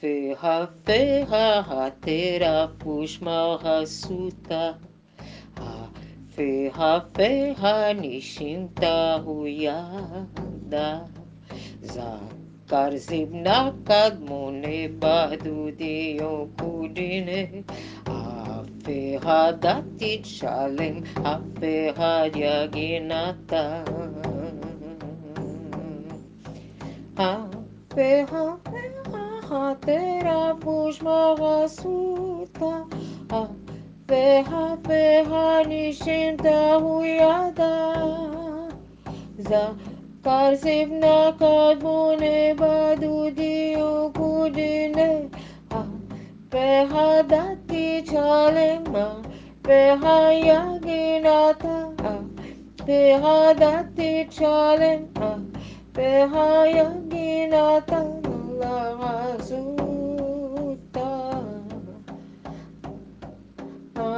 Feha hatera pushma hasuta. Feha feha nishimta huyada. Zakar zibna kadmone badudi okudine. Feha datit shalem, feha yaginata. Feha feha tera pushma hasuta. Feha feha nishimta huyada. Zakar zibna kadmone badudi okudine. Feha dati chalema, feha yaginata, feha dati chalema, feha yaginata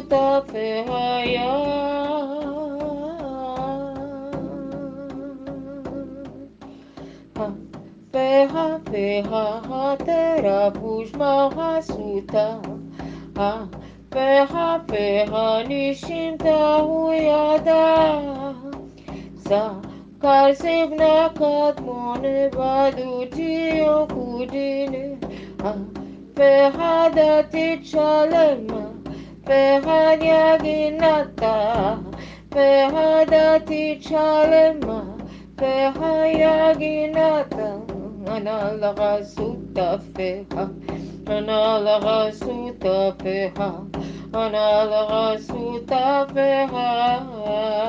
Hasuta feha dati. Anala hasuta. Anala hasuta feha. Feha nishimta huyada. Zakar zibna kadmone baduti okudine. Feha dati chalema, feha yaginata, feha dati chalema, feha yaginata, anala suta feha, anala suta feha, anala suta feha.